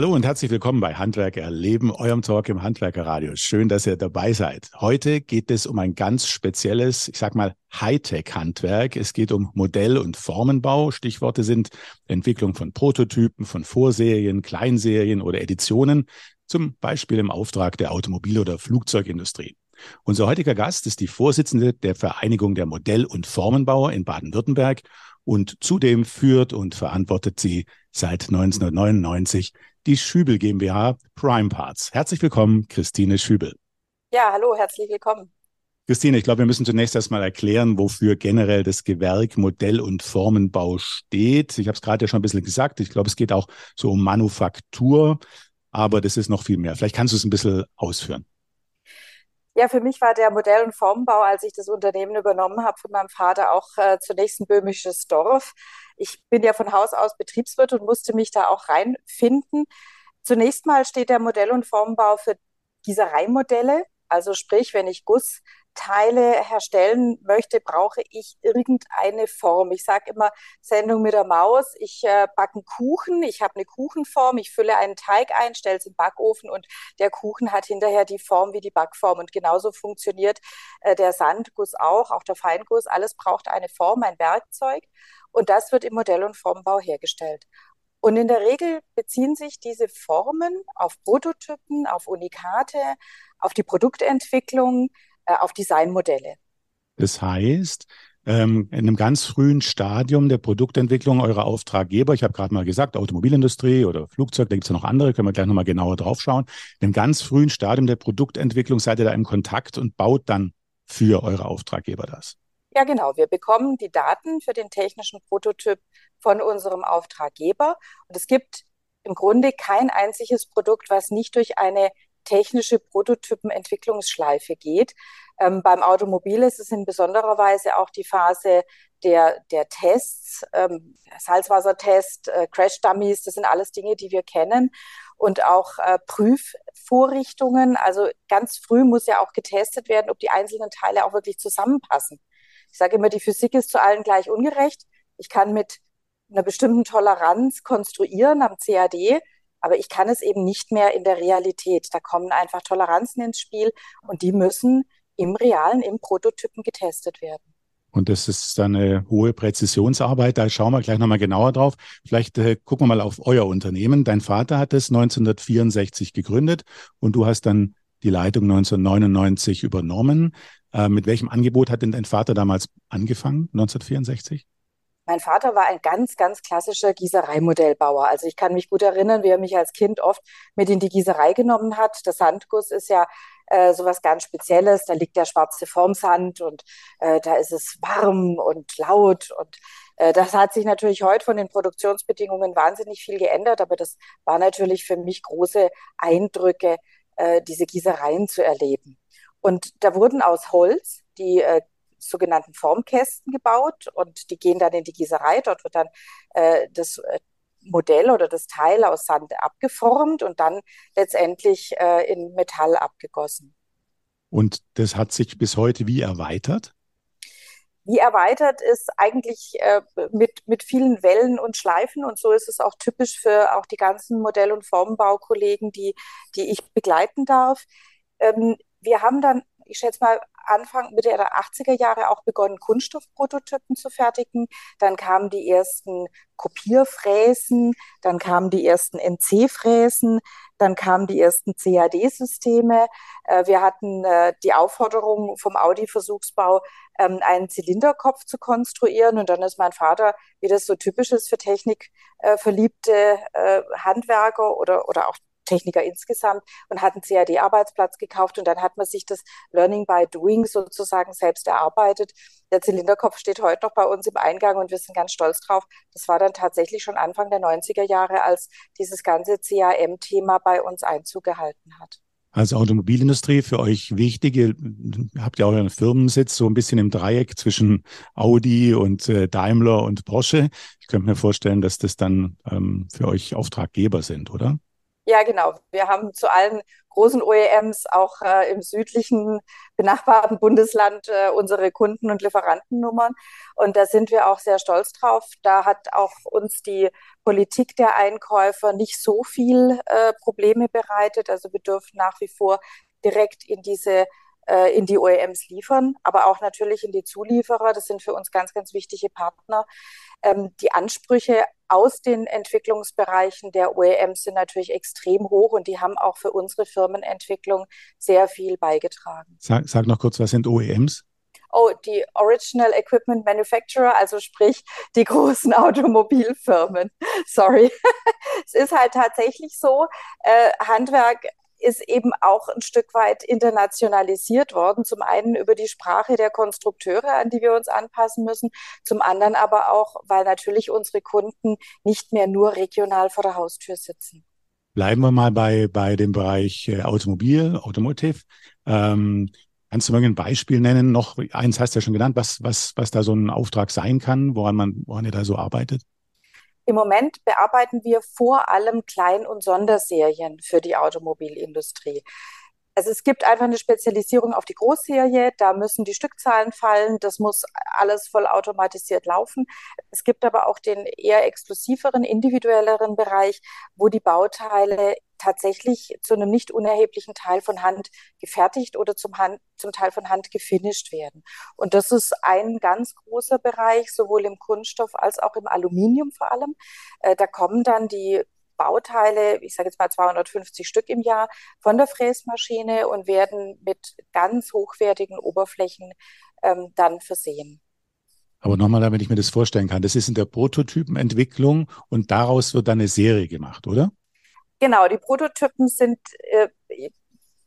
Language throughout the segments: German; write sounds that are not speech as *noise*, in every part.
Hallo und herzlich willkommen bei Handwerker erleben, eurem Talk im Handwerkerradio. Schön, dass ihr dabei seid. Heute geht es um ein ganz spezielles, ich sag mal, Hightech-Handwerk. Es geht um Modell- und Formenbau. Stichworte sind Entwicklung von Prototypen, von Vorserien, Kleinserien oder Editionen, zum Beispiel im Auftrag der Automobil- oder Flugzeugindustrie. Unser heutiger Gast ist die Vorsitzende der Vereinigung der Modell- und Formenbauer in Baden-Württemberg und zudem führt und verantwortet sie seit 1999 die Schübel GmbH Prime Parts. Herzlich willkommen, Christine Schübel. Ja, hallo, herzlich willkommen. Christine, ich glaube, wir müssen zunächst erstmal erklären, wofür generell das Gewerk Modell- und Formenbau steht. Ich habe es gerade ja schon ein bisschen gesagt. Ich glaube, es geht auch so um Manufaktur, aber das ist noch viel mehr. Vielleicht kannst du es ein bisschen ausführen. Ja, für mich war der Modell- und Formbau, als ich das Unternehmen übernommen habe von meinem Vater, auch äh, zunächst ein böhmisches Dorf. Ich bin ja von Haus aus Betriebswirt und musste mich da auch reinfinden. Zunächst mal steht der Modell- und Formbau für Gießereimodelle. Also sprich, wenn ich Guss Teile herstellen möchte, brauche ich irgendeine Form. Ich sage immer Sendung mit der Maus. Ich äh, backe einen Kuchen, ich habe eine Kuchenform, ich fülle einen Teig ein, stelle es im Backofen und der Kuchen hat hinterher die Form wie die Backform. Und genauso funktioniert äh, der Sandguss auch, auch der Feinguss. Alles braucht eine Form, ein Werkzeug. Und das wird im Modell- und Formbau hergestellt. Und in der Regel beziehen sich diese Formen auf Prototypen, auf Unikate, auf die Produktentwicklung, äh, auf Designmodelle. Das heißt, ähm, in einem ganz frühen Stadium der Produktentwicklung eurer Auftraggeber, ich habe gerade mal gesagt, Automobilindustrie oder Flugzeug, da gibt es ja noch andere, können wir gleich nochmal genauer drauf schauen. In einem ganz frühen Stadium der Produktentwicklung seid ihr da im Kontakt und baut dann für eure Auftraggeber das. Ja, genau. Wir bekommen die Daten für den technischen Prototyp von unserem Auftraggeber. Und es gibt im Grunde kein einziges Produkt, was nicht durch eine technische Prototypenentwicklungsschleife geht. Ähm, beim Automobil ist es in besonderer Weise auch die Phase der, der Tests, ähm, Salzwassertest, äh, Crash-Dummies, das sind alles Dinge, die wir kennen. Und auch äh, Prüfvorrichtungen. Also ganz früh muss ja auch getestet werden, ob die einzelnen Teile auch wirklich zusammenpassen. Ich sage immer, die Physik ist zu allen gleich ungerecht. Ich kann mit einer bestimmten Toleranz konstruieren am CAD, aber ich kann es eben nicht mehr in der Realität. Da kommen einfach Toleranzen ins Spiel und die müssen im Realen, im Prototypen getestet werden. Und das ist eine hohe Präzisionsarbeit. Da schauen wir gleich nochmal genauer drauf. Vielleicht äh, gucken wir mal auf euer Unternehmen. Dein Vater hat es 1964 gegründet und du hast dann die Leitung 1999 übernommen. Äh, mit welchem Angebot hat denn dein Vater damals angefangen, 1964? Mein Vater war ein ganz, ganz klassischer Gießereimodellbauer. Also ich kann mich gut erinnern, wie er mich als Kind oft mit in die Gießerei genommen hat. Der Sandguss ist ja äh, sowas ganz Spezielles. Da liegt der schwarze Formsand und äh, da ist es warm und laut und äh, das hat sich natürlich heute von den Produktionsbedingungen wahnsinnig viel geändert, aber das war natürlich für mich große Eindrücke, äh, diese Gießereien zu erleben. Und da wurden aus Holz die äh, sogenannten Formkästen gebaut und die gehen dann in die Gießerei. Dort wird dann äh, das äh, Modell oder das Teil aus Sand abgeformt und dann letztendlich äh, in Metall abgegossen. Und das hat sich bis heute wie erweitert? Wie erweitert ist eigentlich äh, mit, mit vielen Wellen und Schleifen und so ist es auch typisch für auch die ganzen Modell- und Formbaukollegen, die, die ich begleiten darf. Ähm, wir haben dann, ich schätze mal, Anfang, Mitte der 80er Jahre auch begonnen, Kunststoffprototypen zu fertigen. Dann kamen die ersten Kopierfräsen, dann kamen die ersten NC-Fräsen, dann kamen die ersten CAD-Systeme. Äh, wir hatten äh, die Aufforderung vom Audi-Versuchsbau, ähm, einen Zylinderkopf zu konstruieren. Und dann ist mein Vater, wie das so typisch ist für technikverliebte äh, Handwerker oder, oder auch Techniker insgesamt und hat einen CAD-Arbeitsplatz gekauft und dann hat man sich das Learning by Doing sozusagen selbst erarbeitet. Der Zylinderkopf steht heute noch bei uns im Eingang und wir sind ganz stolz drauf. Das war dann tatsächlich schon Anfang der 90er Jahre, als dieses ganze CAM-Thema bei uns Einzug gehalten hat. Als Automobilindustrie für euch wichtig, ihr habt auch einen Firmensitz so ein bisschen im Dreieck zwischen Audi und äh, Daimler und Porsche. Ich könnte mir vorstellen, dass das dann ähm, für euch Auftraggeber sind, oder? Ja, genau. Wir haben zu allen großen OEMs auch äh, im südlichen benachbarten Bundesland äh, unsere Kunden- und Lieferantennummern. Und da sind wir auch sehr stolz drauf. Da hat auch uns die Politik der Einkäufer nicht so viel äh, Probleme bereitet. Also wir dürfen nach wie vor direkt in diese äh, in die OEMs liefern, aber auch natürlich in die Zulieferer. Das sind für uns ganz, ganz wichtige Partner. Ähm, die Ansprüche aus den Entwicklungsbereichen der OEMs sind natürlich extrem hoch und die haben auch für unsere Firmenentwicklung sehr viel beigetragen. Sag, sag noch kurz, was sind OEMs? Oh, die Original Equipment Manufacturer, also sprich die großen *laughs* Automobilfirmen. Sorry. *laughs* es ist halt tatsächlich so, äh, Handwerk ist eben auch ein Stück weit internationalisiert worden. Zum einen über die Sprache der Konstrukteure, an die wir uns anpassen müssen. Zum anderen aber auch, weil natürlich unsere Kunden nicht mehr nur regional vor der Haustür sitzen. Bleiben wir mal bei, bei dem Bereich äh, Automobil, Automotive. Ähm, kannst du mal ein Beispiel nennen? Noch eins hast du ja schon genannt, was, was, was da so ein Auftrag sein kann, woran man, woran ihr da so arbeitet? Im Moment bearbeiten wir vor allem Klein- und Sonderserien für die Automobilindustrie. Also es gibt einfach eine Spezialisierung auf die Großserie, da müssen die Stückzahlen fallen, das muss alles vollautomatisiert laufen. Es gibt aber auch den eher exklusiveren, individuelleren Bereich, wo die Bauteile tatsächlich zu einem nicht unerheblichen Teil von Hand gefertigt oder zum, Hand, zum Teil von Hand gefinisht werden. Und das ist ein ganz großer Bereich, sowohl im Kunststoff als auch im Aluminium vor allem. Äh, da kommen dann die Bauteile, ich sage jetzt mal 250 Stück im Jahr, von der Fräsmaschine und werden mit ganz hochwertigen Oberflächen ähm, dann versehen. Aber nochmal, damit ich mir das vorstellen kann, das ist in der Prototypenentwicklung und daraus wird dann eine Serie gemacht, oder? Genau, die Prototypen sind äh,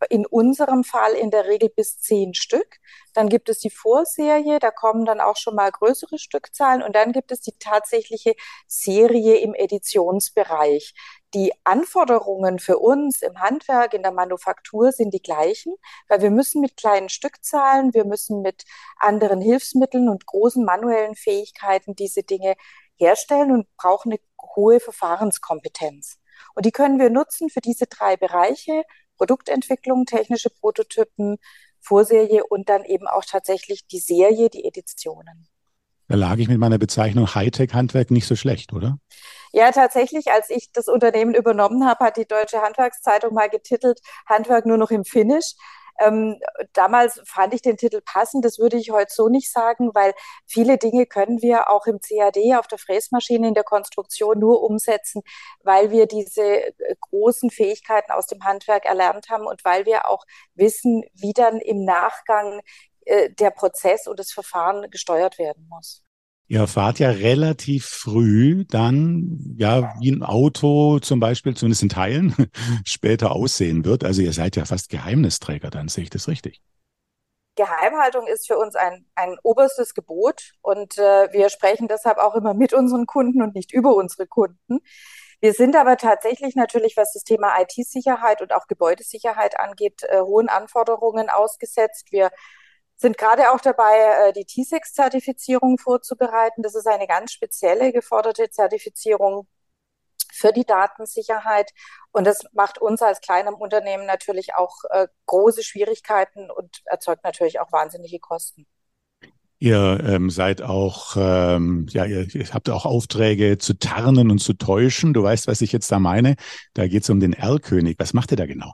in unserem Fall in der Regel bis zehn Stück. Dann gibt es die Vorserie, da kommen dann auch schon mal größere Stückzahlen und dann gibt es die tatsächliche Serie im Editionsbereich. Die Anforderungen für uns im Handwerk, in der Manufaktur sind die gleichen, weil wir müssen mit kleinen Stückzahlen, wir müssen mit anderen Hilfsmitteln und großen manuellen Fähigkeiten diese Dinge herstellen und brauchen eine hohe Verfahrenskompetenz. Und die können wir nutzen für diese drei Bereiche, Produktentwicklung, technische Prototypen, Vorserie und dann eben auch tatsächlich die Serie, die Editionen. Da lag ich mit meiner Bezeichnung Hightech-Handwerk nicht so schlecht, oder? Ja, tatsächlich, als ich das Unternehmen übernommen habe, hat die Deutsche Handwerkszeitung mal getitelt, Handwerk nur noch im Finish. Ähm, damals fand ich den Titel passend, das würde ich heute so nicht sagen, weil viele Dinge können wir auch im CAD auf der Fräsmaschine in der Konstruktion nur umsetzen, weil wir diese äh, großen Fähigkeiten aus dem Handwerk erlernt haben und weil wir auch wissen, wie dann im Nachgang äh, der Prozess und das Verfahren gesteuert werden muss. Ihr fahrt ja relativ früh dann, ja, wie ein Auto zum Beispiel, zumindest in Teilen, *laughs* später aussehen wird. Also ihr seid ja fast Geheimnisträger, dann sehe ich das richtig. Geheimhaltung ist für uns ein, ein oberstes Gebot und äh, wir sprechen deshalb auch immer mit unseren Kunden und nicht über unsere Kunden. Wir sind aber tatsächlich natürlich, was das Thema IT-Sicherheit und auch Gebäudesicherheit angeht, äh, hohen Anforderungen ausgesetzt. Wir sind gerade auch dabei, äh, die T6-Zertifizierung vorzubereiten. Das ist eine ganz spezielle geforderte Zertifizierung für die Datensicherheit. Und das macht uns als kleinem Unternehmen natürlich auch äh, große Schwierigkeiten und erzeugt natürlich auch wahnsinnige Kosten. Ihr ähm, seid auch, ähm, ja, ihr, ihr, habt auch Aufträge zu tarnen und zu täuschen. Du weißt, was ich jetzt da meine. Da geht es um den Erlkönig. Was macht ihr da genau?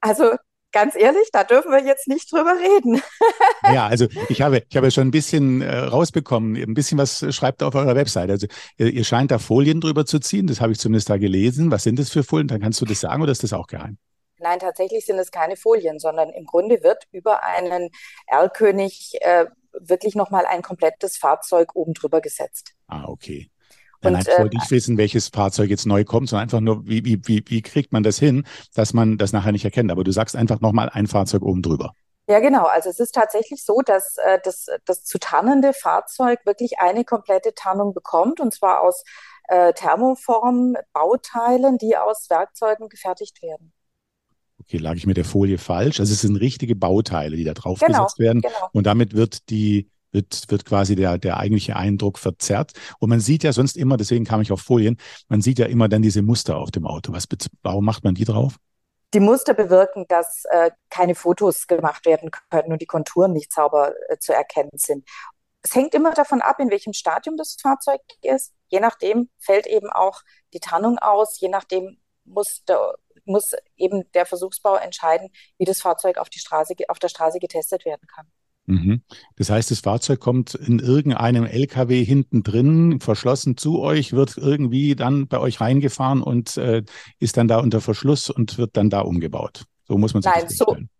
Also ganz ehrlich, da dürfen wir jetzt nicht drüber reden. *laughs* ja, also ich habe, ich habe schon ein bisschen äh, rausbekommen, ein bisschen was schreibt auf eurer Website. Also ihr, ihr, scheint da Folien drüber zu ziehen, das habe ich zumindest da gelesen. Was sind das für Folien? Dann kannst du das sagen oder ist das auch geheim? Nein, tatsächlich sind es keine Folien, sondern im Grunde wird über einen Erlkönig äh, wirklich nochmal ein komplettes Fahrzeug oben drüber gesetzt. Ah, okay. Nein, und, nein, ich wollte nicht wissen, welches Fahrzeug jetzt neu kommt, sondern einfach nur, wie, wie, wie, wie kriegt man das hin, dass man das nachher nicht erkennt. Aber du sagst einfach nochmal ein Fahrzeug oben drüber. Ja, genau. Also es ist tatsächlich so, dass äh, das, das zu tarnende Fahrzeug wirklich eine komplette Tarnung bekommt, und zwar aus äh, Thermoform-Bauteilen, die aus Werkzeugen gefertigt werden. Okay, lag ich mit der Folie falsch? Also es sind richtige Bauteile, die da drauf genau, gesetzt werden. Genau. Und damit wird die wird, wird quasi der, der eigentliche Eindruck verzerrt. Und man sieht ja sonst immer, deswegen kam ich auf Folien, man sieht ja immer dann diese Muster auf dem Auto. Was, warum macht man die drauf? Die Muster bewirken, dass äh, keine Fotos gemacht werden können und die Konturen nicht sauber äh, zu erkennen sind. Es hängt immer davon ab, in welchem Stadium das Fahrzeug ist. Je nachdem fällt eben auch die Tarnung aus. Je nachdem muss, der, muss eben der Versuchsbau entscheiden, wie das Fahrzeug auf, die Straße, auf der Straße getestet werden kann. Mhm. Das heißt, das Fahrzeug kommt in irgendeinem LKW hinten drin, verschlossen zu euch, wird irgendwie dann bei euch reingefahren und äh, ist dann da unter Verschluss und wird dann da umgebaut. So muss man sich Nein, das vorstellen. So,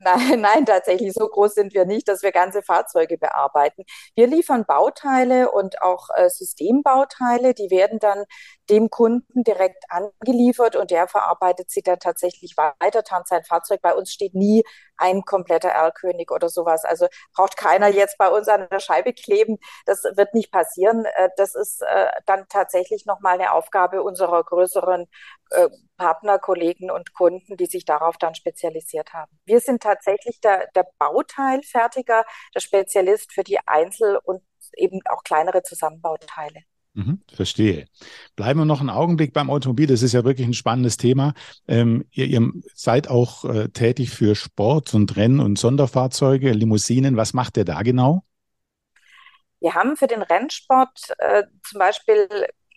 Nein, *laughs* nein, tatsächlich so groß sind wir nicht, dass wir ganze Fahrzeuge bearbeiten. Wir liefern Bauteile und auch äh, Systembauteile, die werden dann dem Kunden direkt angeliefert und der verarbeitet sie dann tatsächlich weiter, tarnt sein Fahrzeug. Bei uns steht nie ein kompletter Erlkönig oder sowas. Also braucht keiner jetzt bei uns an der Scheibe kleben. Das wird nicht passieren. Äh, das ist äh, dann tatsächlich nochmal eine Aufgabe unserer größeren äh, Partner, Kollegen und Kunden, die sich darauf dann spezialisiert haben. Wir sind tatsächlich der, der Bauteilfertiger, der Spezialist für die Einzel- und eben auch kleinere Zusammenbauteile. Mhm, verstehe. Bleiben wir noch einen Augenblick beim Automobil. Das ist ja wirklich ein spannendes Thema. Ähm, ihr, ihr, seid auch äh, tätig für Sport und Renn- und Sonderfahrzeuge, Limousinen. Was macht ihr da genau? Wir haben für den Rennsport äh, zum Beispiel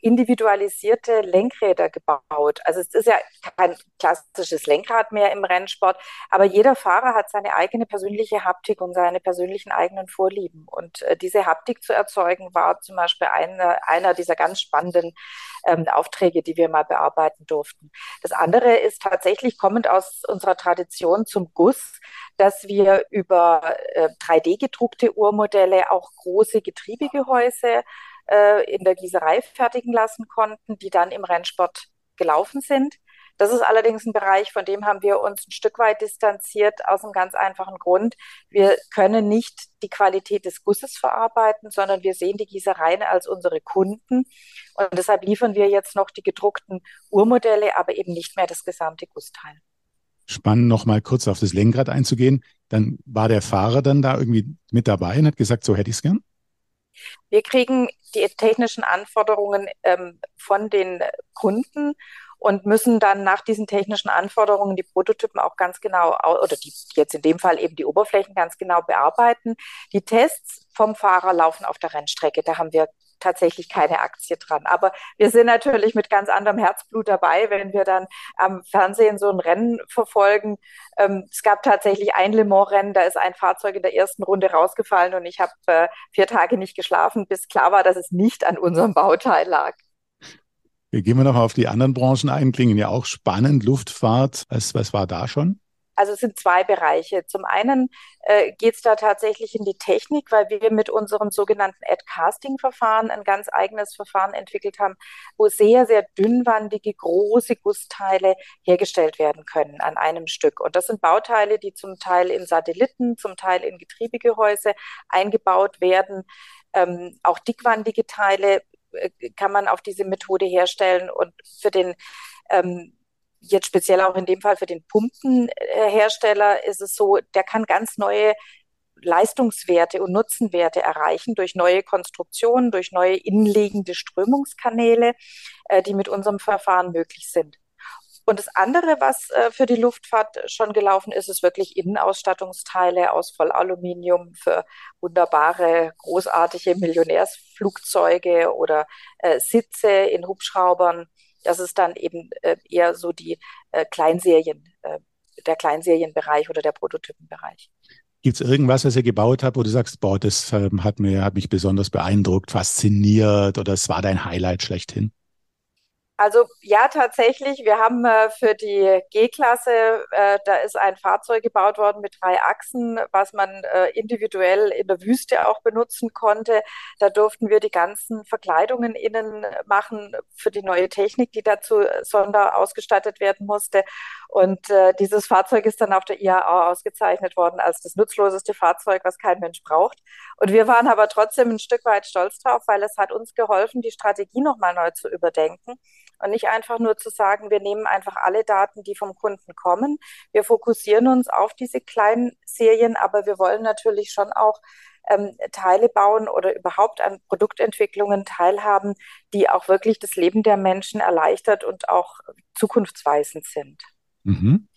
individualisierte Lenkräder gebaut. Also es ist ja kein klassisches Lenkrad mehr im Rennsport, aber jeder Fahrer hat seine eigene persönliche Haptik und seine persönlichen eigenen Vorlieben. Und äh, diese Haptik zu erzeugen, war zum Beispiel eine, einer dieser ganz spannenden ähm, Aufträge, die wir mal bearbeiten durften. Das andere ist tatsächlich kommend aus unserer Tradition zum Guss, dass wir über äh, 3D gedruckte Uhrmodelle auch große Getriebegehäuse äh, in der Gießerei fertigen lassen konnten, die dann im Rennsport gelaufen sind. Das ist allerdings ein Bereich, von dem haben wir uns ein Stück weit distanziert, aus einem ganz einfachen Grund. Wir können nicht die Qualität des Gusses verarbeiten, sondern wir sehen die Gießereien als unsere Kunden. Und deshalb liefern wir jetzt noch die gedruckten Uhrmodelle, aber eben nicht mehr das gesamte Gussteil. Spannend, noch mal kurz auf das Lenkrad einzugehen. Dann war der Fahrer dann da irgendwie mit dabei und hat gesagt, so hätte ich es gern? Wir kriegen die technischen Anforderungen ähm, von den Kunden und müssen dann nach diesen technischen Anforderungen die Prototypen auch ganz genau oder die jetzt in dem Fall eben die Oberflächen ganz genau bearbeiten. Die Tests vom Fahrer laufen auf der Rennstrecke. Da haben wir tatsächlich keine Aktie dran. Aber wir sind natürlich mit ganz anderem Herzblut dabei, wenn wir dann am Fernsehen so ein Rennen verfolgen. Ähm, es gab tatsächlich ein Le Mans-Rennen, da ist ein Fahrzeug in der ersten Runde rausgefallen und ich habe äh, vier Tage nicht geschlafen, bis klar war, dass es nicht an unserem Bauteil lag. Gehen wir noch auf die anderen Branchen ein, klingen ja auch spannend. Luftfahrt, was, was war da schon? Also es sind zwei Bereiche. Zum einen äh, geht es da tatsächlich in die Technik, weil wir mit unserem sogenannten Ad-Casting-Verfahren ein ganz eigenes Verfahren entwickelt haben, wo sehr, sehr dünnwandige, große Gussteile hergestellt werden können an einem Stück. Und das sind Bauteile, die zum Teil in Satelliten, zum Teil in Getriebegehäuse eingebaut werden. Ähm, auch dickwandige Teile äh, kann man auf diese Methode herstellen und für den ähm, jetzt speziell auch in dem Fall für den Pumpenhersteller ist es so, der kann ganz neue Leistungswerte und Nutzenwerte erreichen durch neue Konstruktionen, durch neue innenliegende Strömungskanäle, äh, die mit unserem Verfahren möglich sind. Und das andere, was äh, für die Luftfahrt schon gelaufen ist, ist wirklich Innenausstattungsteile aus Vollaluminium für wunderbare, großartige Millionärsflugzeuge oder äh, Sitze in Hubschraubern das ist dann eben äh, eher so die äh, Kleinserien, äh, der Kleinserienbereich oder der Prototypenbereich. Gibt es irgendwas, was ihr gebaut habt, wo du sagst, boah, das ähm, hat, mir, hat mich besonders beeindruckt, fasziniert oder es war dein Highlight schlechthin? Also ja, tatsächlich. Wir haben äh, für die G-Klasse, äh, da ist ein Fahrzeug gebaut worden mit drei Achsen, was man äh, individuell in der Wüste auch benutzen konnte. Da durften wir die ganzen Verkleidungen innen machen für die neue Technik, die dazu sonder ausgestattet werden musste. Und äh, dieses Fahrzeug ist dann auf der IAA ausgezeichnet worden als das nutzloseste Fahrzeug, was kein Mensch braucht. Und wir waren aber trotzdem ein Stück weit stolz drauf, weil es hat uns geholfen, die Strategie nochmal neu zu überdenken und nicht einfach nur zu sagen, wir nehmen einfach alle Daten, die vom Kunden kommen. Wir fokussieren uns auf diese kleinen Serien, aber wir wollen natürlich schon auch ähm, Teile bauen oder überhaupt an Produktentwicklungen teilhaben, die auch wirklich das Leben der Menschen erleichtert und auch zukunftsweisend sind. Mhm.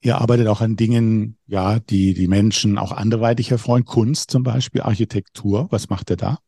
Ihr arbeitet auch an Dingen, ja, die die Menschen auch anderweitig erfreuen. Kunst zum Beispiel, Architektur. Was macht ihr da?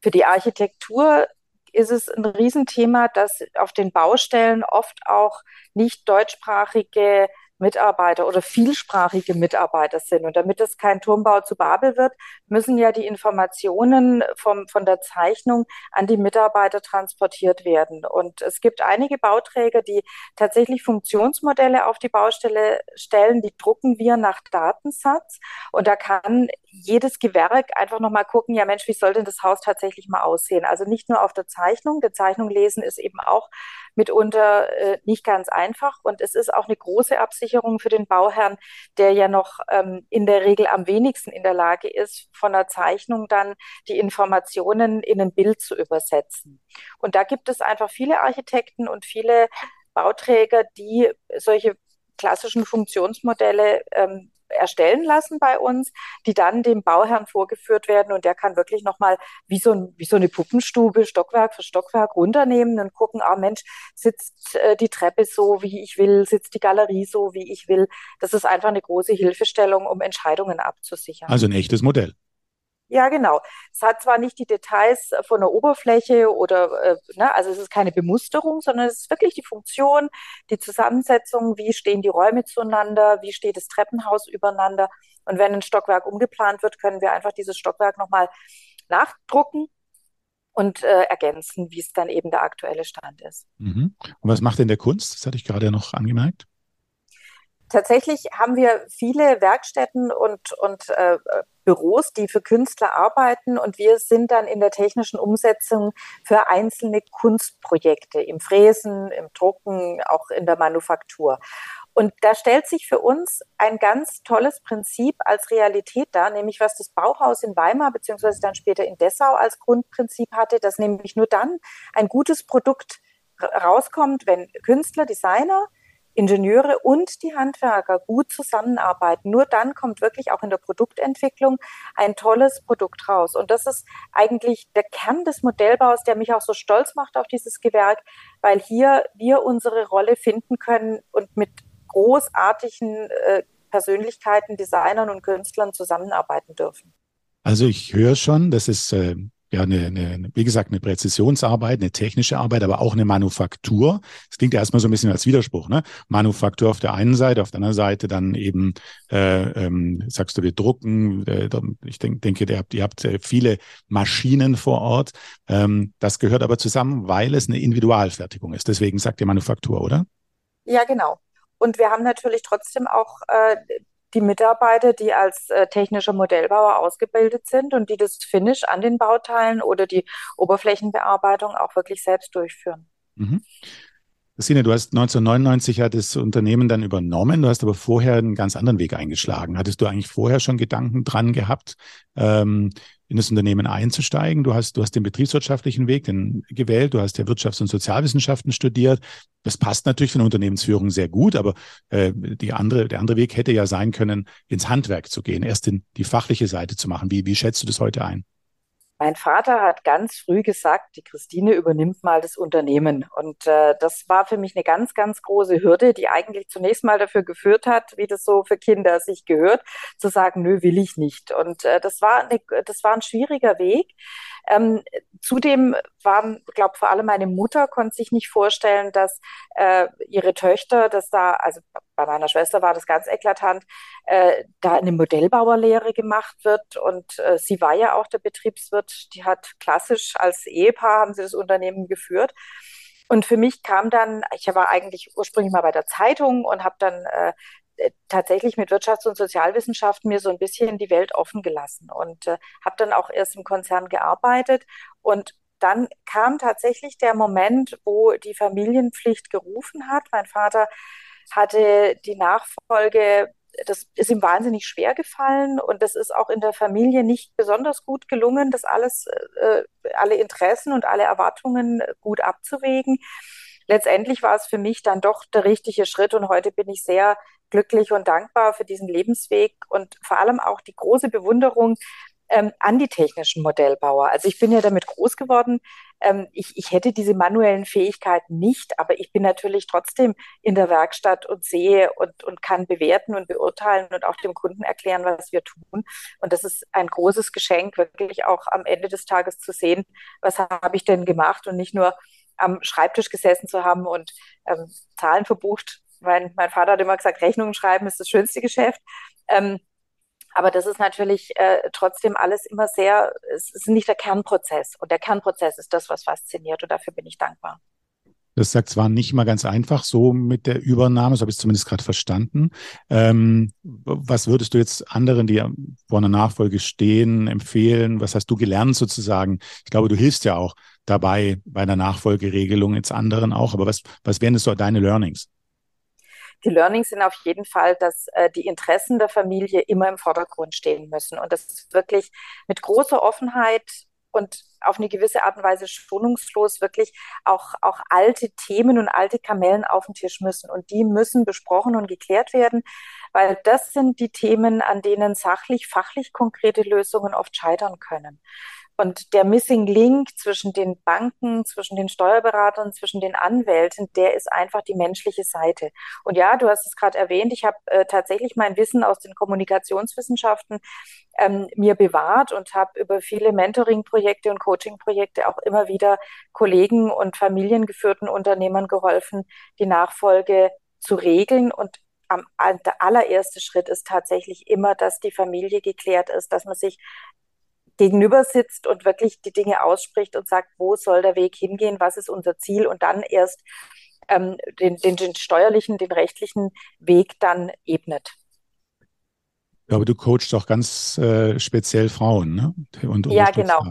Für die Architektur ist es ein Riesenthema, dass auf den Baustellen oft auch nicht deutschsprachige Mitarbeiter oder vielsprachige Mitarbeiter sind. Und damit es kein Turmbau zu Babel wird, müssen ja die Informationen vom, von der Zeichnung an die Mitarbeiter transportiert werden. Und es gibt einige Bauträger, die tatsächlich Funktionsmodelle auf die Baustelle stellen. Die drucken wir nach Datensatz. Und da kann jedes Gewerk einfach nochmal gucken, ja Mensch, wie soll denn das Haus tatsächlich mal aussehen? Also nicht nur auf der Zeichnung. Die Zeichnung lesen ist eben auch mitunter äh, nicht ganz einfach. Und es ist auch eine große Absicherung für den Bauherrn, der ja noch ähm, in der Regel am wenigsten in der Lage ist, von der Zeichnung dann die Informationen in ein Bild zu übersetzen. Und da gibt es einfach viele Architekten und viele Bauträger, die solche klassischen Funktionsmodelle ähm, erstellen lassen bei uns, die dann dem Bauherrn vorgeführt werden und der kann wirklich nochmal wie so, wie so eine Puppenstube Stockwerk für Stockwerk runternehmen und gucken, ah Mensch, sitzt äh, die Treppe so, wie ich will, sitzt die Galerie so, wie ich will. Das ist einfach eine große Hilfestellung, um Entscheidungen abzusichern. Also ein echtes Modell. Ja, genau. Es hat zwar nicht die Details von der Oberfläche oder, äh, ne, also es ist keine Bemusterung, sondern es ist wirklich die Funktion, die Zusammensetzung, wie stehen die Räume zueinander, wie steht das Treppenhaus übereinander. Und wenn ein Stockwerk umgeplant wird, können wir einfach dieses Stockwerk nochmal nachdrucken und äh, ergänzen, wie es dann eben der aktuelle Stand ist. Mhm. Und was macht denn der Kunst? Das hatte ich gerade noch angemerkt. Tatsächlich haben wir viele Werkstätten und, und äh, Büros, die für Künstler arbeiten und wir sind dann in der technischen Umsetzung für einzelne Kunstprojekte im Fräsen, im Drucken, auch in der Manufaktur. Und da stellt sich für uns ein ganz tolles Prinzip als Realität dar, nämlich was das Bauhaus in Weimar beziehungsweise dann später in Dessau als Grundprinzip hatte, dass nämlich nur dann ein gutes Produkt rauskommt, wenn Künstler, Designer Ingenieure und die Handwerker gut zusammenarbeiten. Nur dann kommt wirklich auch in der Produktentwicklung ein tolles Produkt raus. Und das ist eigentlich der Kern des Modellbaus, der mich auch so stolz macht auf dieses Gewerk, weil hier wir unsere Rolle finden können und mit großartigen äh, Persönlichkeiten, Designern und Künstlern zusammenarbeiten dürfen. Also ich höre schon, das ist äh, ja, eine, eine, wie gesagt, eine Präzisionsarbeit, eine technische Arbeit, aber auch eine Manufaktur. Das klingt ja erstmal so ein bisschen als Widerspruch, ne? Manufaktur auf der einen Seite, auf der anderen Seite dann eben, äh, ähm, sagst du, wir drucken. Äh, ich denk, denke, ihr habt, ihr habt äh, viele Maschinen vor Ort. Ähm, das gehört aber zusammen, weil es eine Individualfertigung ist. Deswegen sagt ihr Manufaktur, oder? Ja, genau. Und wir haben natürlich trotzdem auch äh, die Mitarbeiter, die als äh, technischer Modellbauer ausgebildet sind und die das Finish an den Bauteilen oder die Oberflächenbearbeitung auch wirklich selbst durchführen. Mhm. Christine, du hast 1999 ja das Unternehmen dann übernommen, du hast aber vorher einen ganz anderen Weg eingeschlagen. Hattest du eigentlich vorher schon Gedanken dran gehabt, ähm, in das Unternehmen einzusteigen? Du hast, du hast den betriebswirtschaftlichen Weg den, gewählt, du hast ja Wirtschafts- und Sozialwissenschaften studiert. Das passt natürlich für eine Unternehmensführung sehr gut, aber äh, die andere, der andere Weg hätte ja sein können, ins Handwerk zu gehen, erst in die fachliche Seite zu machen. Wie, wie schätzt du das heute ein? Mein Vater hat ganz früh gesagt, die Christine übernimmt mal das Unternehmen. Und äh, das war für mich eine ganz, ganz große Hürde, die eigentlich zunächst mal dafür geführt hat, wie das so für Kinder sich gehört, zu sagen, nö, will ich nicht. Und äh, das, war eine, das war ein schwieriger Weg. Ähm, zudem waren, glaube vor allem meine Mutter konnte sich nicht vorstellen, dass äh, ihre Töchter, dass da, also bei meiner Schwester war das ganz eklatant, äh, da eine Modellbauerlehre gemacht wird und äh, sie war ja auch der Betriebswirt, die hat klassisch als Ehepaar haben sie das Unternehmen geführt. Und für mich kam dann, ich war eigentlich ursprünglich mal bei der Zeitung und habe dann äh, äh, tatsächlich mit Wirtschafts- und Sozialwissenschaften mir so ein bisschen die Welt offen gelassen und äh, habe dann auch erst im Konzern gearbeitet und dann kam tatsächlich der Moment, wo die Familienpflicht gerufen hat. Mein Vater hatte die Nachfolge, das ist ihm wahnsinnig schwer gefallen und das ist auch in der Familie nicht besonders gut gelungen, das alles, äh, alle Interessen und alle Erwartungen gut abzuwägen. Letztendlich war es für mich dann doch der richtige Schritt und heute bin ich sehr glücklich und dankbar für diesen Lebensweg und vor allem auch die große Bewunderung ähm, an die technischen Modellbauer. Also ich bin ja damit groß geworden. Ähm, ich, ich hätte diese manuellen Fähigkeiten nicht, aber ich bin natürlich trotzdem in der Werkstatt und sehe und, und kann bewerten und beurteilen und auch dem Kunden erklären, was wir tun. Und das ist ein großes Geschenk, wirklich auch am Ende des Tages zu sehen, was habe ich denn gemacht und nicht nur am Schreibtisch gesessen zu haben und ähm, Zahlen verbucht. Mein, mein Vater hat immer gesagt, Rechnungen schreiben ist das schönste Geschäft. Ähm, aber das ist natürlich äh, trotzdem alles immer sehr, es ist nicht der Kernprozess. Und der Kernprozess ist das, was fasziniert. Und dafür bin ich dankbar. Das sagt zwar nicht mal ganz einfach so mit der Übernahme, so habe ich es zumindest gerade verstanden. Ähm, was würdest du jetzt anderen, die vor einer Nachfolge stehen, empfehlen? Was hast du gelernt sozusagen? Ich glaube, du hilfst ja auch dabei bei der Nachfolgeregelung jetzt anderen auch. Aber was, was wären so deine Learnings? Die Learnings sind auf jeden Fall, dass äh, die Interessen der Familie immer im Vordergrund stehen müssen und das wirklich mit großer Offenheit und auf eine gewisse Art und Weise schonungslos wirklich auch, auch alte Themen und alte Kamellen auf den Tisch müssen. Und die müssen besprochen und geklärt werden, weil das sind die Themen, an denen sachlich, fachlich konkrete Lösungen oft scheitern können. Und der Missing Link zwischen den Banken, zwischen den Steuerberatern, zwischen den Anwälten, der ist einfach die menschliche Seite. Und ja, du hast es gerade erwähnt, ich habe äh, tatsächlich mein Wissen aus den Kommunikationswissenschaften ähm, mir bewahrt und habe über viele Mentoring-Projekte und Coaching-Projekte auch immer wieder Kollegen und familiengeführten Unternehmern geholfen, die Nachfolge zu regeln und der allererste Schritt ist tatsächlich immer, dass die Familie geklärt ist, dass man sich gegenüber sitzt und wirklich die Dinge ausspricht und sagt, wo soll der Weg hingehen, was ist unser Ziel und dann erst ähm, den, den, den steuerlichen, den rechtlichen Weg dann ebnet. Aber du coachst auch ganz äh, speziell Frauen, ne? Und ja, genau.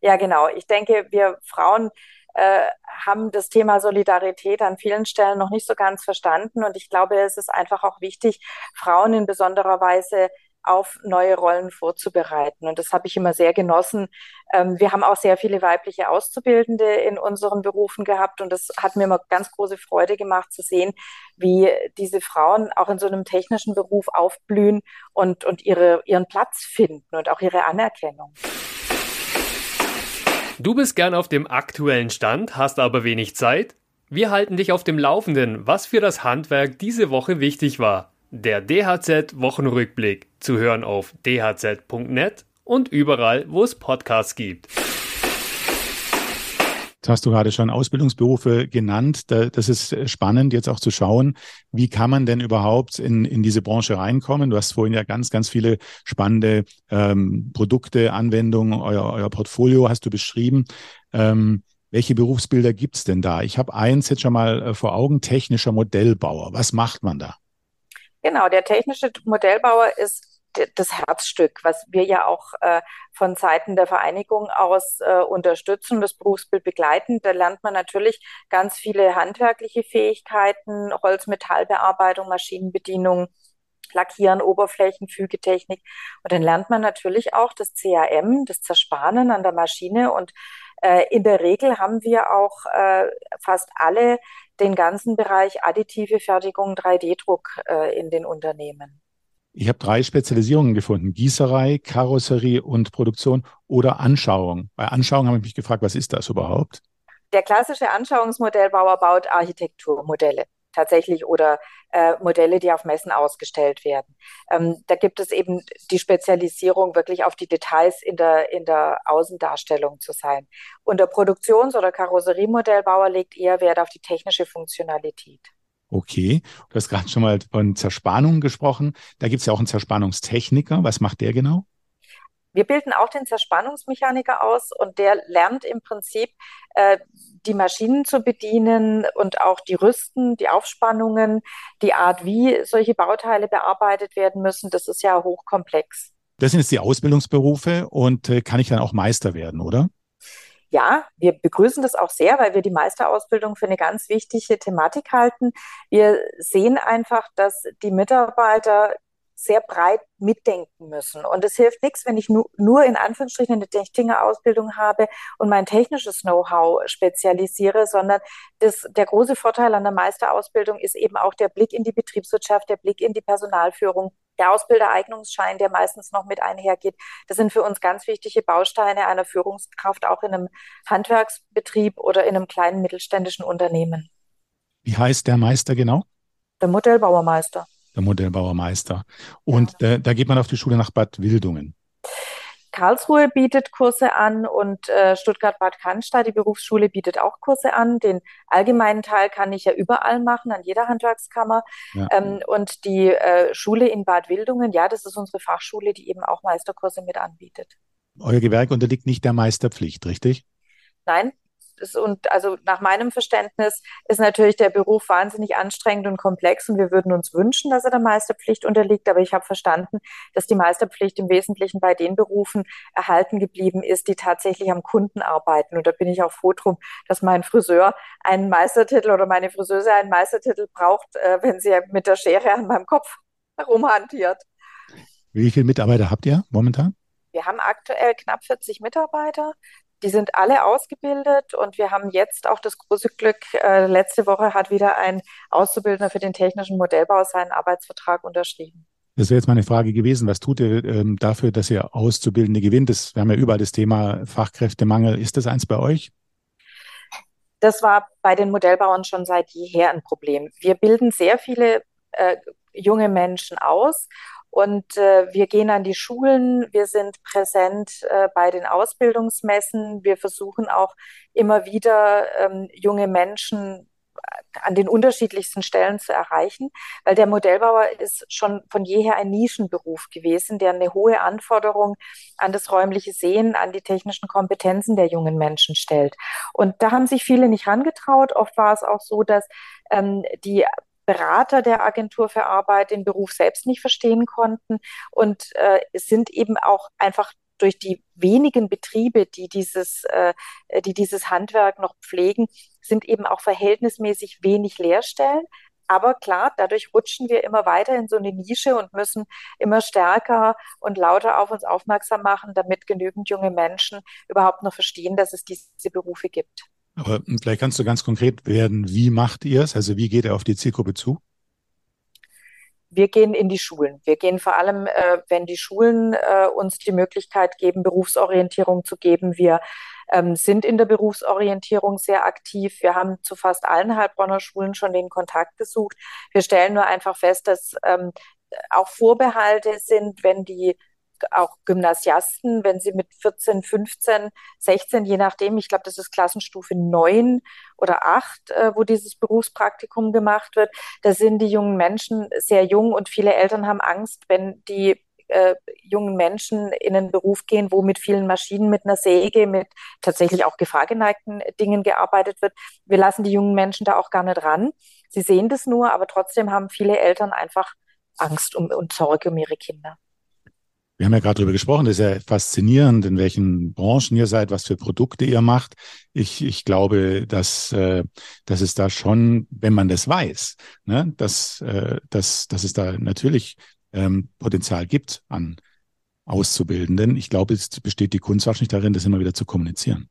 Ja, genau. Ich denke, wir Frauen äh, haben das Thema Solidarität an vielen Stellen noch nicht so ganz verstanden. Und ich glaube, es ist einfach auch wichtig, Frauen in besonderer Weise auf neue Rollen vorzubereiten. Und das habe ich immer sehr genossen. Ähm, wir haben auch sehr viele weibliche Auszubildende in unseren Berufen gehabt und das hat mir immer ganz große Freude gemacht zu sehen, wie diese Frauen auch in so einem technischen Beruf aufblühen und, und ihre, ihren Platz finden und auch ihre Anerkennung. Du bist gern auf dem aktuellen Stand, hast aber wenig Zeit? Wir halten dich auf dem Laufenden, was für das Handwerk diese Woche wichtig war. Der DHZ-Wochenrückblick zu hören auf dhz.net und überall, wo es Podcasts gibt. Jetzt hast du gerade schon Ausbildungsberufe genannt. Das ist spannend, jetzt auch zu schauen, wie kann man denn überhaupt in, in diese Branche reinkommen? Du hast vorhin ja ganz, ganz viele spannende ähm, Produkte, Anwendungen, euer, euer Portfolio hast du beschrieben. Ähm, welche Berufsbilder gibt es denn da? Ich habe eins jetzt schon mal äh, vor Augen, technischer Modellbauer. Was macht man da? Genau, der technische Modellbauer ist das Herzstück, was wir ja auch äh, von Seiten der Vereinigung aus äh, unterstützen, das Berufsbild begleiten. Da lernt man natürlich ganz viele handwerkliche Fähigkeiten, Holz-Metallbearbeitung, Maschinenbedienung, Lackieren, Oberflächen, Fügetechnik. Und dann lernt man natürlich auch das CAM, das Zerspanen an der Maschine. Und äh, in der Regel haben wir auch äh, fast alle den ganzen Bereich additive Fertigung, 3D-Druck äh, in den Unternehmen. Ich habe drei Spezialisierungen gefunden. Gießerei, Karosserie und Produktion oder Anschauung. Bei Anschauung habe ich mich gefragt, was ist das überhaupt? Der klassische Anschauungsmodellbauer baut Architekturmodelle tatsächlich oder äh, Modelle, die auf Messen ausgestellt werden. Ähm, da gibt es eben die Spezialisierung, wirklich auf die Details in der, in der Außendarstellung zu sein. Und der Produktions- oder Karosseriemodellbauer legt eher Wert auf die technische Funktionalität. Okay, du hast gerade schon mal von Zerspannung gesprochen. Da gibt es ja auch einen Zerspannungstechniker. Was macht der genau? Wir bilden auch den Zerspannungsmechaniker aus und der lernt im Prinzip äh, die Maschinen zu bedienen und auch die Rüsten, die Aufspannungen, die Art, wie solche Bauteile bearbeitet werden müssen. Das ist ja hochkomplex. Das sind jetzt die Ausbildungsberufe und äh, kann ich dann auch Meister werden, oder? ja, wir begrüßen das auch sehr, weil wir die Meisterausbildung für eine ganz wichtige Thematik halten. Wir sehen einfach, dass die Mitarbeiter sehr breit mitdenken müssen. Und es hilft nichts, wenn ich nur, nur in Anführungsstrichen eine Techniker-Ausbildung habe und mein technisches Know-how spezialisiere, sondern das, der große Vorteil an der Meisterausbildung ist eben auch der Blick in die Betriebswirtschaft, der Blick in die Personalführung, der Ausbildereignungsschein, der meistens noch mit einhergeht. Das sind für uns ganz wichtige Bausteine einer Führungskraft, auch in einem Handwerksbetrieb oder in einem kleinen mittelständischen Unternehmen. Wie heißt der Meister genau? Der Modellbauermeister der Modellbauermeister. Und ja. äh, da geht man auf die Schule nach Bad Wildungen. Karlsruhe bietet Kurse an und äh, Stuttgart-Bad Cannstatt, die Berufsschule, bietet auch Kurse an. Den allgemeinen Teil kann ich ja überall machen, an jeder Handwerkskammer. Ja. Ähm, und die äh, Schule in Bad Wildungen, ja, das ist unsere Fachschule, die eben auch Meisterkurse mit anbietet. Euer Gewerk unterliegt nicht der Meisterpflicht, richtig? Nein, und also nach meinem Verständnis ist natürlich der Beruf wahnsinnig anstrengend und komplex und wir würden uns wünschen, dass er der Meisterpflicht unterliegt. Aber ich habe verstanden, dass die Meisterpflicht im Wesentlichen bei den Berufen erhalten geblieben ist, die tatsächlich am Kunden arbeiten. Und da bin ich auch froh drum, dass mein Friseur einen Meistertitel oder meine Friseuse einen Meistertitel braucht, äh, wenn sie mit der Schere an meinem Kopf herumhantiert. Wie viele Mitarbeiter habt ihr momentan? Wir haben aktuell knapp 40 Mitarbeiter. Die sind alle ausgebildet und wir haben jetzt auch das große Glück, äh, letzte Woche hat wieder ein Auszubildender für den technischen Modellbau seinen Arbeitsvertrag unterschrieben. Das wäre jetzt meine Frage gewesen. Was tut ihr ähm, dafür, dass ihr Auszubildende gewinnt? Das, wir haben ja überall das Thema Fachkräftemangel. Ist das eins bei euch? Das war bei den Modellbauern schon seit jeher ein Problem. Wir bilden sehr viele äh, junge Menschen aus und äh, wir gehen an die Schulen, wir sind präsent äh, bei den Ausbildungsmessen. Wir versuchen auch immer wieder ähm, junge Menschen äh, an den unterschiedlichsten Stellen zu erreichen, weil der Modellbauer ist schon von jeher ein Nischenberuf gewesen, der eine hohe Anforderung an das räumliche Sehen, an die technischen Kompetenzen der jungen Menschen stellt. Und da haben sich viele nicht rangetraut. Oft war es auch so, dass ähm, die Berater der Agentur für Arbeit den Beruf selbst nicht verstehen konnten. Und äh, sind eben auch einfach durch die wenigen Betriebe, die dieses, äh, die dieses Handwerk noch pflegen, sind eben auch verhältnismäßig wenig Lehrstellen. Aber klar, dadurch rutschen wir immer weiter in so eine Nische und müssen immer stärker und lauter auf uns aufmerksam machen, damit genügend junge Menschen überhaupt noch verstehen, dass es diese Berufe gibt. Aber vielleicht kannst du ganz konkret werden, wie macht ihr es? Also wie geht er auf die Zielgruppe zu? Wir gehen in die Schulen. Wir gehen vor allem, äh, wenn die Schulen äh, uns die Möglichkeit geben, Berufsorientierung zu geben. Wir ähm, sind in der Berufsorientierung sehr aktiv. Wir haben zu fast allen Heilbronner Schulen schon den Kontakt gesucht. Wir stellen nur einfach fest, dass ähm, auch Vorbehalte sind, wenn die auch Gymnasiasten, wenn sie mit 14, 15, 16, je nachdem, ich glaube, das ist Klassenstufe 9 oder 8, äh, wo dieses Berufspraktikum gemacht wird, da sind die jungen Menschen sehr jung und viele Eltern haben Angst, wenn die äh, jungen Menschen in einen Beruf gehen, wo mit vielen Maschinen, mit einer Säge, mit tatsächlich auch gefahrgeneigten Dingen gearbeitet wird. Wir lassen die jungen Menschen da auch gar nicht ran. Sie sehen das nur, aber trotzdem haben viele Eltern einfach Angst um, und Sorge um ihre Kinder. Wir haben ja gerade darüber gesprochen, das ist ja faszinierend, in welchen Branchen ihr seid, was für Produkte ihr macht. Ich, ich glaube, dass, äh, dass es da schon, wenn man das weiß, ne, dass, äh, dass, dass es da natürlich ähm, Potenzial gibt an Auszubildenden. Ich glaube, es besteht die Kunst wahrscheinlich darin, das immer wieder zu kommunizieren.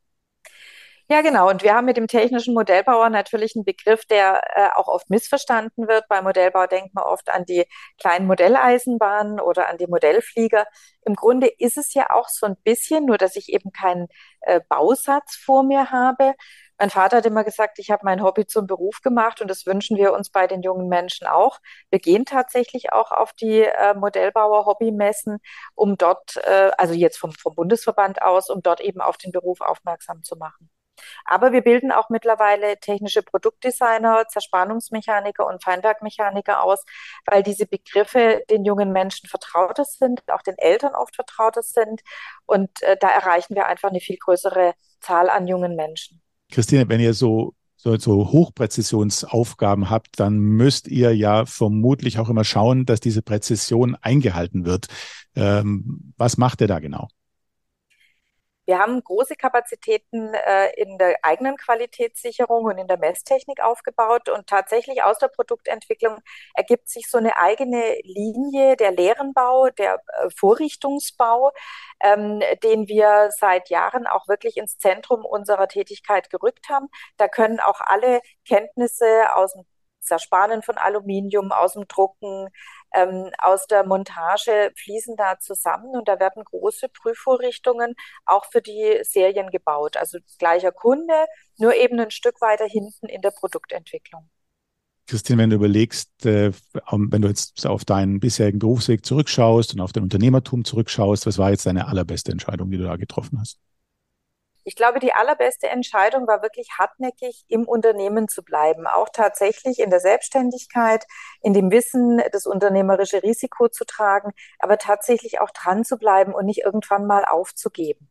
Ja, genau. Und wir haben mit dem technischen Modellbauer natürlich einen Begriff, der äh, auch oft missverstanden wird. Bei Modellbau denkt man oft an die kleinen Modelleisenbahnen oder an die Modellflieger. Im Grunde ist es ja auch so ein bisschen, nur dass ich eben keinen äh, Bausatz vor mir habe. Mein Vater hat immer gesagt, ich habe mein Hobby zum Beruf gemacht und das wünschen wir uns bei den jungen Menschen auch. Wir gehen tatsächlich auch auf die äh, Modellbauer-Hobbymessen, um dort, äh, also jetzt vom, vom Bundesverband aus, um dort eben auf den Beruf aufmerksam zu machen. Aber wir bilden auch mittlerweile technische Produktdesigner, Zerspannungsmechaniker und Feinwerkmechaniker aus, weil diese Begriffe den jungen Menschen vertrauter sind, auch den Eltern oft vertrauter sind. Und äh, da erreichen wir einfach eine viel größere Zahl an jungen Menschen. Christine, wenn ihr so so, Hochpräzisionsaufgaben habt, dann müsst ihr ja vermutlich auch immer schauen, dass diese Präzision eingehalten wird. Ähm, was macht ihr da genau? Wir haben große Kapazitäten äh, in der eigenen Qualitätssicherung und in der Messtechnik aufgebaut und tatsächlich aus der Produktentwicklung ergibt sich so eine eigene Linie, der Lehrenbau, der äh, Vorrichtungsbau, ähm, den wir seit Jahren auch wirklich ins Zentrum unserer Tätigkeit gerückt haben. Da können auch alle Kenntnisse aus dem Zerspanen von Aluminium, aus dem Drucken, ähm, aus der Montage fließen da zusammen und da werden große Prüfvorrichtungen auch für die Serien gebaut. Also gleicher Kunde, nur eben ein Stück weiter hinten in der Produktentwicklung. Christine, wenn du überlegst, äh, wenn du jetzt auf deinen bisherigen Berufsweg zurückschaust und auf dein Unternehmertum zurückschaust, was war jetzt deine allerbeste Entscheidung, die du da getroffen hast? Ich glaube, die allerbeste Entscheidung war wirklich hartnäckig im Unternehmen zu bleiben, auch tatsächlich in der Selbstständigkeit, in dem Wissen, das unternehmerische Risiko zu tragen, aber tatsächlich auch dran zu bleiben und nicht irgendwann mal aufzugeben.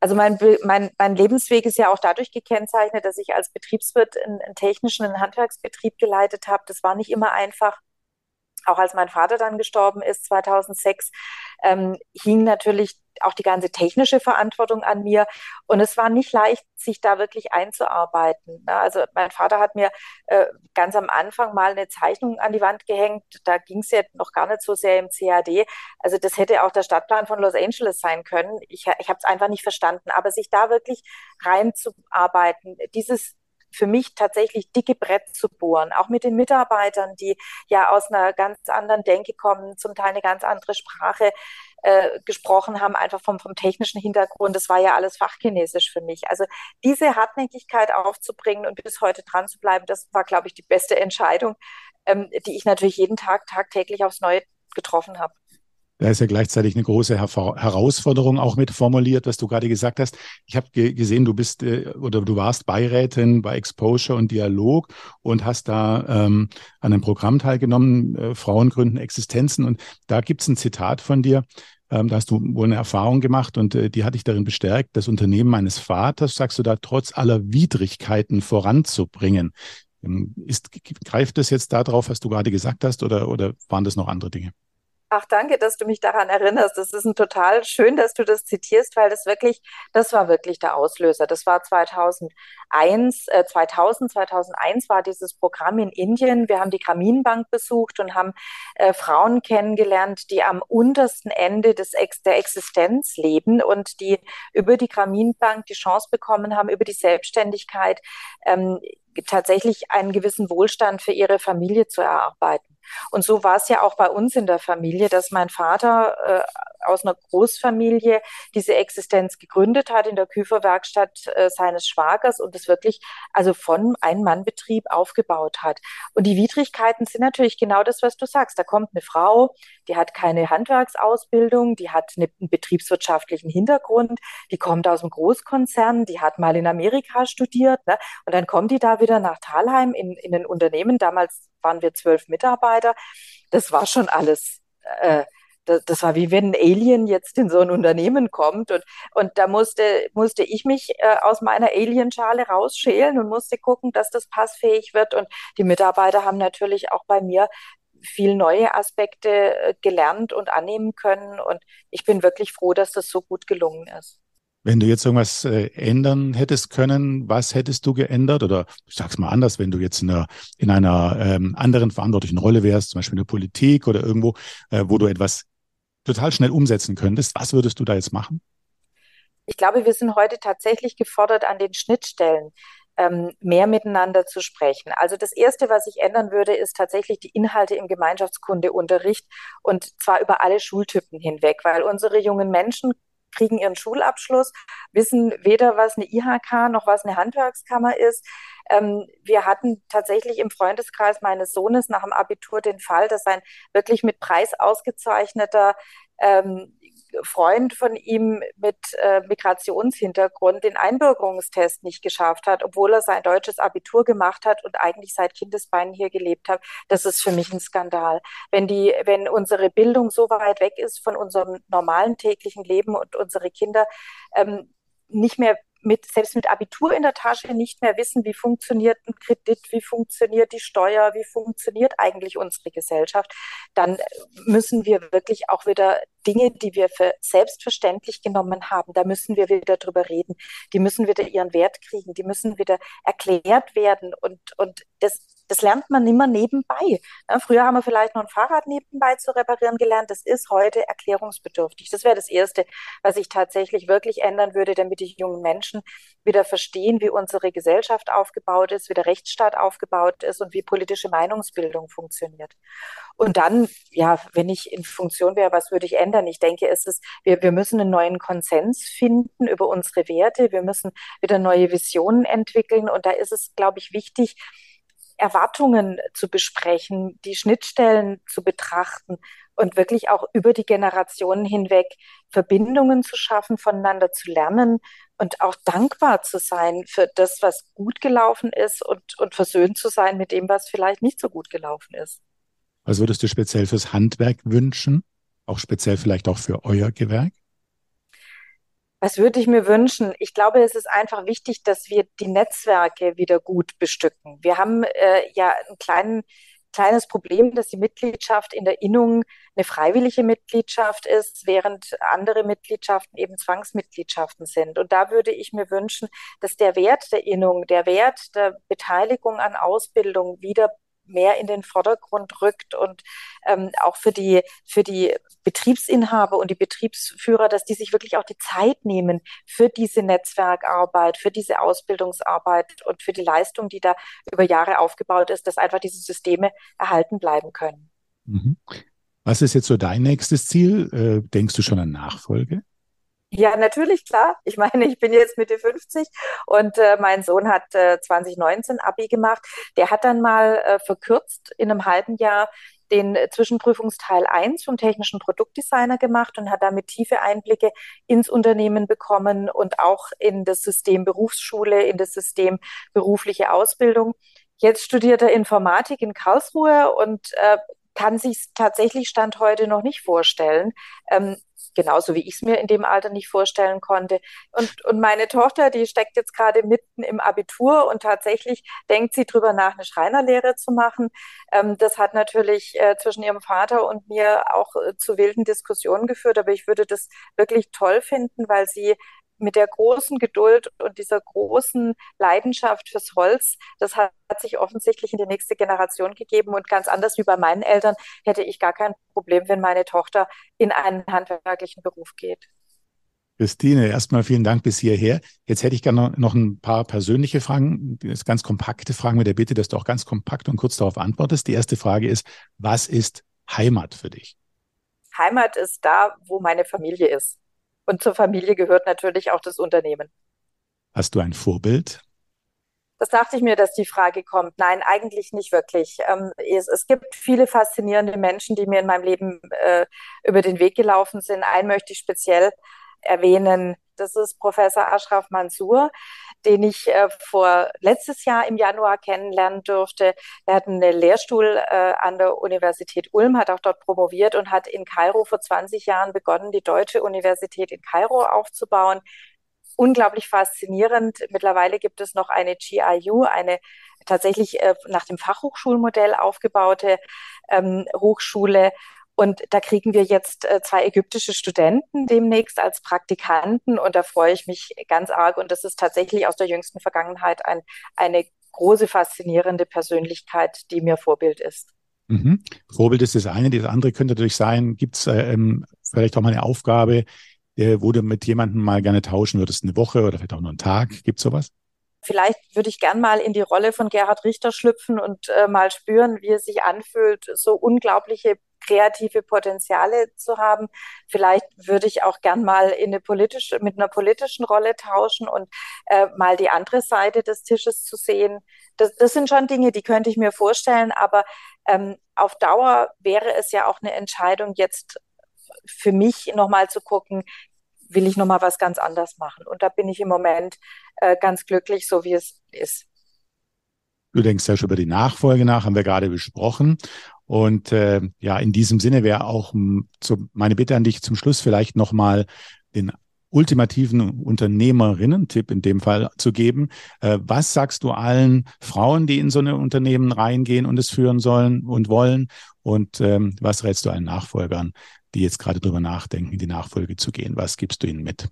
Also mein, mein, mein Lebensweg ist ja auch dadurch gekennzeichnet, dass ich als Betriebswirt einen, einen technischen einen Handwerksbetrieb geleitet habe. Das war nicht immer einfach auch als mein Vater dann gestorben ist, 2006, ähm, hing natürlich auch die ganze technische Verantwortung an mir. Und es war nicht leicht, sich da wirklich einzuarbeiten. Ne? Also mein Vater hat mir äh, ganz am Anfang mal eine Zeichnung an die Wand gehängt. Da ging es ja noch gar nicht so sehr im CAD. Also das hätte auch der Stadtplan von Los Angeles sein können. Ich, ich habe es einfach nicht verstanden. Aber sich da wirklich reinzuarbeiten, dieses für mich tatsächlich dicke Brett zu bohren, auch mit den Mitarbeitern, die ja aus einer ganz anderen Denke kommen, zum Teil eine ganz andere Sprache äh, gesprochen haben, einfach vom, vom technischen Hintergrund. Das war ja alles Fachchinesisch für mich. Also diese Hartnäckigkeit aufzubringen und bis heute dran zu bleiben, das war, glaube ich, die beste Entscheidung, ähm, die ich natürlich jeden Tag tagtäglich aufs Neue getroffen habe. Da ist ja gleichzeitig eine große Herausforderung auch mit formuliert, was du gerade gesagt hast. Ich habe ge gesehen, du bist äh, oder du warst Beirätin bei Exposure und Dialog und hast da ähm, an einem Programm teilgenommen, äh, Frauen gründen Existenzen. Und da gibt es ein Zitat von dir. Ähm, da hast du wohl eine Erfahrung gemacht und äh, die hat dich darin bestärkt, das Unternehmen meines Vaters, sagst du da, trotz aller Widrigkeiten voranzubringen. Ähm, ist, greift das jetzt darauf, was du gerade gesagt hast, oder, oder waren das noch andere Dinge? Ach, danke, dass du mich daran erinnerst. Das ist ein total schön, dass du das zitierst, weil das wirklich, das war wirklich der Auslöser. Das war 2001, äh, 2000, 2001 war dieses Programm in Indien. Wir haben die Grameenbank besucht und haben äh, Frauen kennengelernt, die am untersten Ende des Ex der Existenz leben und die über die Grameenbank die Chance bekommen haben, über die Selbstständigkeit ähm, tatsächlich einen gewissen Wohlstand für ihre Familie zu erarbeiten. Und so war es ja auch bei uns in der Familie, dass mein Vater äh, aus einer Großfamilie diese Existenz gegründet hat in der Küferwerkstatt äh, seines Schwagers und es wirklich also von Ein-Mann-Betrieb aufgebaut hat. Und die Widrigkeiten sind natürlich genau das, was du sagst. Da kommt eine Frau, die hat keine Handwerksausbildung, die hat eine, einen betriebswirtschaftlichen Hintergrund, die kommt aus einem Großkonzern, die hat mal in Amerika studiert ne? und dann kommt die da wieder nach Thalheim in, in ein Unternehmen. Damals waren wir zwölf Mitarbeiter. Das war schon alles. Äh, das, das, war wie wenn ein Alien jetzt in so ein Unternehmen kommt und, und da musste, musste ich mich äh, aus meiner Alienschale rausschälen und musste gucken, dass das passfähig wird und die Mitarbeiter haben natürlich auch bei mir viel neue Aspekte äh, gelernt und annehmen können und ich bin wirklich froh, dass das so gut gelungen ist. Wenn du jetzt irgendwas äh, ändern hättest können, was hättest du geändert? Oder ich sag's mal anders, wenn du jetzt in einer, in einer ähm, anderen verantwortlichen Rolle wärst, zum Beispiel in der Politik oder irgendwo, äh, wo du etwas total schnell umsetzen könntest, was würdest du da jetzt machen? Ich glaube, wir sind heute tatsächlich gefordert, an den Schnittstellen ähm, mehr miteinander zu sprechen. Also das Erste, was ich ändern würde, ist tatsächlich die Inhalte im Gemeinschaftskundeunterricht und zwar über alle Schultypen hinweg, weil unsere jungen Menschen kriegen ihren Schulabschluss, wissen weder, was eine IHK noch was eine Handwerkskammer ist. Ähm, wir hatten tatsächlich im Freundeskreis meines Sohnes nach dem Abitur den Fall, dass ein wirklich mit Preis ausgezeichneter ähm, Freund von ihm mit äh, Migrationshintergrund den Einbürgerungstest nicht geschafft hat, obwohl er sein deutsches Abitur gemacht hat und eigentlich seit Kindesbeinen hier gelebt hat. Das ist für mich ein Skandal. Wenn die, wenn unsere Bildung so weit weg ist von unserem normalen täglichen Leben und unsere Kinder ähm, nicht mehr mit, selbst mit Abitur in der Tasche nicht mehr wissen, wie funktioniert ein Kredit, wie funktioniert die Steuer, wie funktioniert eigentlich unsere Gesellschaft, dann müssen wir wirklich auch wieder Dinge, die wir für selbstverständlich genommen haben, da müssen wir wieder drüber reden. Die müssen wieder ihren Wert kriegen, die müssen wieder erklärt werden und, und das das lernt man immer nebenbei. Ja, früher haben wir vielleicht noch ein Fahrrad nebenbei zu reparieren gelernt. Das ist heute erklärungsbedürftig. Das wäre das Erste, was ich tatsächlich wirklich ändern würde, damit die jungen Menschen wieder verstehen, wie unsere Gesellschaft aufgebaut ist, wie der Rechtsstaat aufgebaut ist und wie politische Meinungsbildung funktioniert. Und dann, ja, wenn ich in Funktion wäre, was würde ich ändern? Ich denke, es ist, wir, wir müssen einen neuen Konsens finden über unsere Werte. Wir müssen wieder neue Visionen entwickeln. Und da ist es, glaube ich, wichtig, Erwartungen zu besprechen, die Schnittstellen zu betrachten und wirklich auch über die Generationen hinweg Verbindungen zu schaffen, voneinander zu lernen und auch dankbar zu sein für das, was gut gelaufen ist und, und versöhnt zu sein mit dem, was vielleicht nicht so gut gelaufen ist. Was würdest du speziell fürs Handwerk wünschen? Auch speziell vielleicht auch für euer Gewerk? Was würde ich mir wünschen? Ich glaube, es ist einfach wichtig, dass wir die Netzwerke wieder gut bestücken. Wir haben äh, ja ein kleinen, kleines Problem, dass die Mitgliedschaft in der Innung eine freiwillige Mitgliedschaft ist, während andere Mitgliedschaften eben Zwangsmitgliedschaften sind. Und da würde ich mir wünschen, dass der Wert der Innung, der Wert der Beteiligung an Ausbildung wieder mehr in den Vordergrund rückt und ähm, auch für die, für die Betriebsinhaber und die Betriebsführer, dass die sich wirklich auch die Zeit nehmen für diese Netzwerkarbeit, für diese Ausbildungsarbeit und für die Leistung, die da über Jahre aufgebaut ist, dass einfach diese Systeme erhalten bleiben können. Mhm. Was ist jetzt so dein nächstes Ziel? Äh, denkst du schon an Nachfolge? Ja, natürlich, klar. Ich meine, ich bin jetzt Mitte 50 und äh, mein Sohn hat äh, 2019 Abi gemacht. Der hat dann mal äh, verkürzt in einem halben Jahr den Zwischenprüfungsteil 1 vom technischen Produktdesigner gemacht und hat damit tiefe Einblicke ins Unternehmen bekommen und auch in das System Berufsschule, in das System berufliche Ausbildung. Jetzt studiert er Informatik in Karlsruhe und äh, kann sich tatsächlich Stand heute noch nicht vorstellen, ähm, genauso wie ich es mir in dem Alter nicht vorstellen konnte. Und, und meine Tochter, die steckt jetzt gerade mitten im Abitur und tatsächlich denkt sie drüber nach, eine Schreinerlehre zu machen. Ähm, das hat natürlich äh, zwischen ihrem Vater und mir auch äh, zu wilden Diskussionen geführt, aber ich würde das wirklich toll finden, weil sie mit der großen Geduld und dieser großen Leidenschaft fürs Holz, das hat, hat, sich offensichtlich in die nächste Generation gegeben. Und ganz anders wie bei meinen Eltern hätte ich gar kein Problem, wenn meine Tochter in einen handwerklichen Beruf geht. Christine, erstmal vielen Dank bis hierher. Jetzt hätte ich gerne noch ein paar persönliche Fragen, ganz kompakte Fragen mit der Bitte, dass du auch ganz kompakt und kurz darauf antwortest. Die erste Frage ist, was ist Heimat für dich? Heimat ist da, wo meine Familie ist. Und zur Familie gehört natürlich auch das Unternehmen. Hast du ein Vorbild? Das dachte ich mir, dass die Frage kommt. Nein, eigentlich nicht wirklich. Ähm, es, es, gibt viele faszinierende Menschen, die mir in meinem Leben äh, über den Weg gelaufen sind. Einen möchte ich speziell erwähnen. Das ist Professor Ashraf Mansour, den ich äh, vor letztes Jahr im Januar kennenlernen durfte. Er hat einen Lehrstuhl äh, an der Universität Ulm, hat auch dort promoviert und hat in Kairo vor 20 Jahren begonnen, die Deutsche Universität in Kairo aufzubauen. Unglaublich faszinierend. Mittlerweile gibt es noch eine GIU, eine tatsächlich äh, nach dem Fachhochschulmodell aufgebaute ähm, Hochschule und da kriegen wir jetzt äh, zwei ägyptische Studenten demnächst als Praktikanten und da freue ich mich ganz arg. Und das ist tatsächlich aus der jüngsten Vergangenheit ein, eine große, faszinierende Persönlichkeit, die mir Vorbild ist. Mhm. Vorbild ist das eine. Das andere könnte natürlich sein, gibt es äh, ähm, vielleicht auch mal eine Aufgabe, äh, wo du mit jemandem mal gerne tauschen würdest, eine Woche oder vielleicht auch nur einen Tag. Gibt es sowas? Vielleicht würde ich gern mal in die Rolle von Gerhard Richter schlüpfen und äh, mal spüren, wie es sich anfühlt, so unglaubliche kreative Potenziale zu haben. Vielleicht würde ich auch gern mal in eine politische, mit einer politischen Rolle tauschen und äh, mal die andere Seite des Tisches zu sehen. Das, das sind schon Dinge, die könnte ich mir vorstellen, aber ähm, auf Dauer wäre es ja auch eine Entscheidung, jetzt für mich nochmal zu gucken, will ich nochmal was ganz anders machen. Und da bin ich im Moment äh, ganz glücklich, so wie es ist. Du denkst ja schon über die Nachfolge nach, haben wir gerade besprochen. Und äh, ja, in diesem Sinne wäre auch m, so meine Bitte an dich zum Schluss vielleicht nochmal den ultimativen Unternehmerinnen-Tipp in dem Fall zu geben. Äh, was sagst du allen Frauen, die in so eine Unternehmen reingehen und es führen sollen und wollen? Und ähm, was rätst du allen Nachfolgern, die jetzt gerade drüber nachdenken, in die Nachfolge zu gehen? Was gibst du ihnen mit?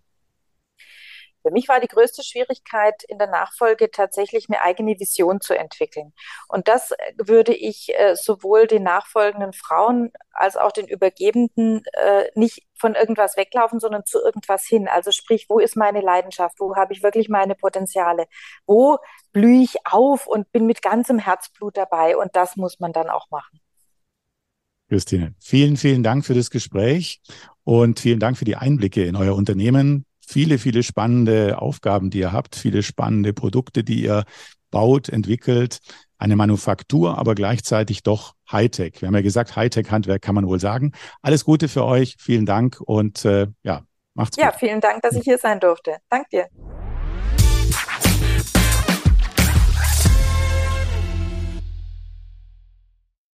Für mich war die größte Schwierigkeit in der Nachfolge tatsächlich eine eigene Vision zu entwickeln. Und das würde ich äh, sowohl den nachfolgenden Frauen als auch den Übergebenden äh, nicht von irgendwas weglaufen, sondern zu irgendwas hin. Also sprich, wo ist meine Leidenschaft? Wo habe ich wirklich meine Potenziale? Wo blühe ich auf und bin mit ganzem Herzblut dabei? Und das muss man dann auch machen. Christine, vielen, vielen Dank für das Gespräch und vielen Dank für die Einblicke in euer Unternehmen viele, viele spannende Aufgaben, die ihr habt, viele spannende Produkte, die ihr baut, entwickelt. Eine Manufaktur, aber gleichzeitig doch Hightech. Wir haben ja gesagt, Hightech-Handwerk kann man wohl sagen. Alles Gute für euch. Vielen Dank und äh, ja, macht's gut. Ja, vielen Dank, dass ich hier sein durfte. Dank dir.